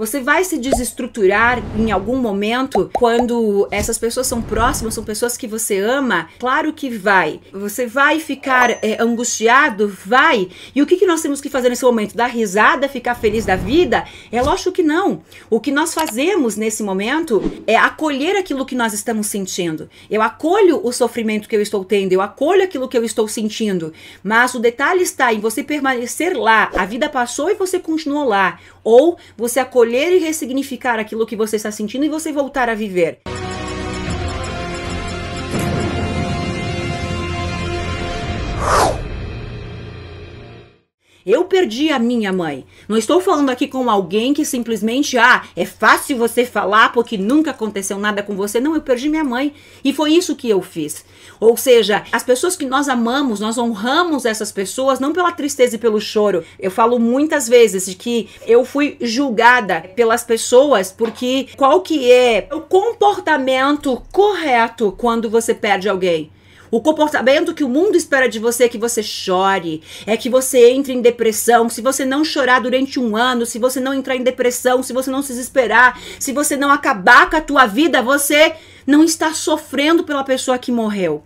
Você vai se desestruturar em algum momento quando essas pessoas são próximas, são pessoas que você ama? Claro que vai. Você vai ficar é, angustiado? Vai. E o que, que nós temos que fazer nesse momento? Dar risada, ficar feliz da vida? É lógico que não. O que nós fazemos nesse momento é acolher aquilo que nós estamos sentindo. Eu acolho o sofrimento que eu estou tendo, eu acolho aquilo que eu estou sentindo. Mas o detalhe está em você permanecer lá. A vida passou e você continuou lá. Ou você acolher e ressignificar aquilo que você está sentindo e você voltar a viver. Eu perdi a minha mãe. Não estou falando aqui com alguém que simplesmente, ah, é fácil você falar porque nunca aconteceu nada com você. Não, eu perdi minha mãe. E foi isso que eu fiz. Ou seja, as pessoas que nós amamos, nós honramos essas pessoas não pela tristeza e pelo choro. Eu falo muitas vezes de que eu fui julgada pelas pessoas porque qual que é o comportamento correto quando você perde alguém? O comportamento que o mundo espera de você é que você chore, é que você entre em depressão. Se você não chorar durante um ano, se você não entrar em depressão, se você não se desesperar, se você não acabar com a tua vida, você não está sofrendo pela pessoa que morreu.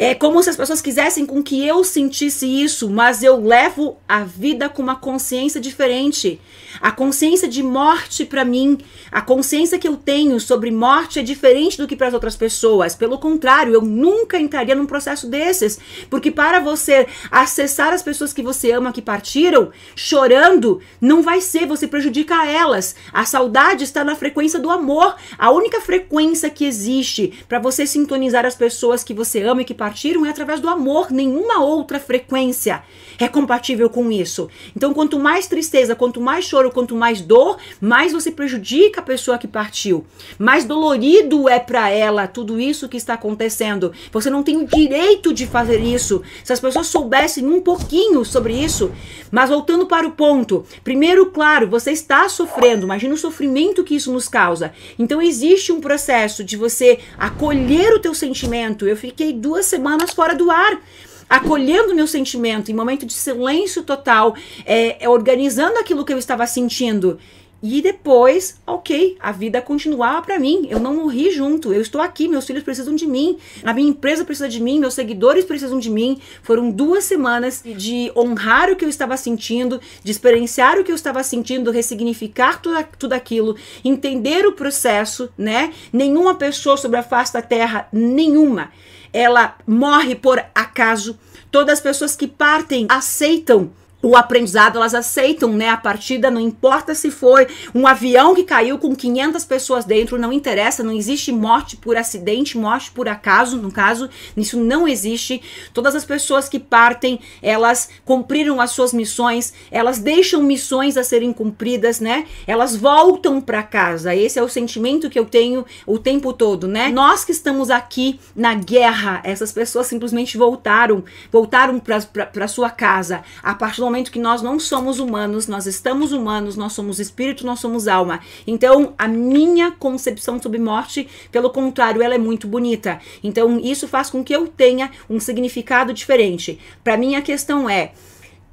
É como se as pessoas quisessem com que eu sentisse isso, mas eu levo a vida com uma consciência diferente. A consciência de morte para mim, a consciência que eu tenho sobre morte é diferente do que para as outras pessoas. Pelo contrário, eu nunca entraria num processo desses, porque para você acessar as pessoas que você ama que partiram, chorando, não vai ser, você prejudica elas. A saudade está na frequência do amor. A única frequência que existe para você sintonizar as pessoas que você ama e que partiram partiram é através do amor, nenhuma outra frequência é compatível com isso. Então, quanto mais tristeza, quanto mais choro, quanto mais dor, mais você prejudica a pessoa que partiu. Mais dolorido é para ela tudo isso que está acontecendo. Você não tem o direito de fazer isso. Se as pessoas soubessem um pouquinho sobre isso, mas voltando para o ponto, primeiro, claro, você está sofrendo, imagina o sofrimento que isso nos causa. Então existe um processo de você acolher o teu sentimento. Eu fiquei duas semanas semanas fora do ar acolhendo meu sentimento em momento de silêncio total, é, é, organizando aquilo que eu estava sentindo. E depois, ok, a vida continuava para mim. Eu não morri junto. Eu estou aqui, meus filhos precisam de mim, a minha empresa precisa de mim, meus seguidores precisam de mim. Foram duas semanas de honrar o que eu estava sentindo, de experienciar o que eu estava sentindo, ressignificar tudo, tudo aquilo, entender o processo, né? Nenhuma pessoa sobre a face da terra, nenhuma ela morre por acaso. Todas as pessoas que partem aceitam o aprendizado, elas aceitam, né, a partida, não importa se foi um avião que caiu com 500 pessoas dentro, não interessa, não existe morte por acidente, morte por acaso, no caso, isso não existe. Todas as pessoas que partem, elas cumpriram as suas missões, elas deixam missões a serem cumpridas, né? Elas voltam para casa. Esse é o sentimento que eu tenho o tempo todo, né? Nós que estamos aqui na guerra, essas pessoas simplesmente voltaram, voltaram para sua casa a partir do momento que nós não somos humanos, nós estamos humanos, nós somos espírito, nós somos alma. Então, a minha concepção sobre morte, pelo contrário, ela é muito bonita. Então, isso faz com que eu tenha um significado diferente. Para mim, a questão é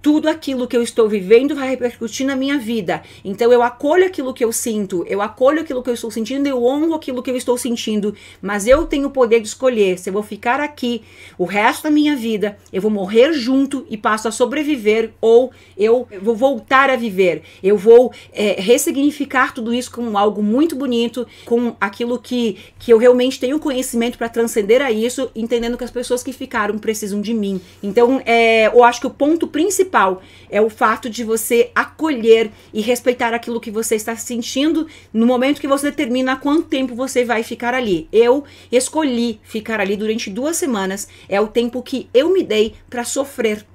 tudo aquilo que eu estou vivendo vai repercutir na minha vida. Então eu acolho aquilo que eu sinto, eu acolho aquilo que eu estou sentindo, eu honro aquilo que eu estou sentindo, mas eu tenho o poder de escolher se eu vou ficar aqui o resto da minha vida, eu vou morrer junto e passo a sobreviver ou eu vou voltar a viver. Eu vou é, ressignificar tudo isso com algo muito bonito, com aquilo que, que eu realmente tenho conhecimento para transcender a isso, entendendo que as pessoas que ficaram precisam de mim. Então, é, eu acho que o ponto principal principal é o fato de você acolher e respeitar aquilo que você está sentindo no momento que você determina quanto tempo você vai ficar ali. Eu escolhi ficar ali durante duas semanas, é o tempo que eu me dei para sofrer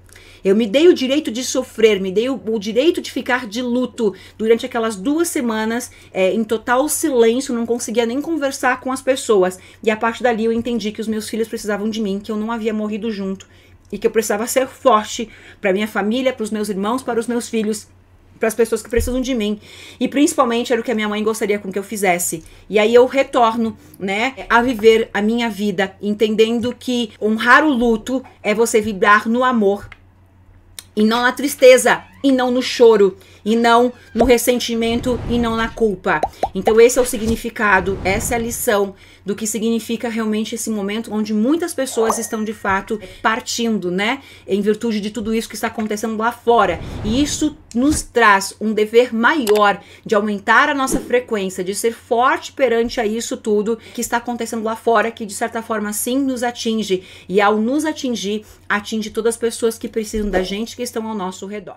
Eu me dei o direito de sofrer, me dei o, o direito de ficar de luto durante aquelas duas semanas é, em total silêncio, não conseguia nem conversar com as pessoas. E a partir dali eu entendi que os meus filhos precisavam de mim, que eu não havia morrido junto e que eu precisava ser forte para minha família, para os meus irmãos, para os meus filhos para as pessoas que precisam de mim. E principalmente era o que a minha mãe gostaria com que eu fizesse. E aí eu retorno, né, a viver a minha vida, entendendo que honrar o luto é você vibrar no amor e não na tristeza, e não no choro, e não no ressentimento, e não na culpa. Então, esse é o significado, essa é a lição do que significa realmente esse momento onde muitas pessoas estão de fato partindo, né? Em virtude de tudo isso que está acontecendo lá fora. E isso nos traz um dever maior de aumentar a nossa frequência, de ser forte perante a isso tudo que está acontecendo lá fora, que de certa forma sim nos atinge. E ao nos atingir, atinge todas as pessoas que precisam da gente que estão ao nosso redor.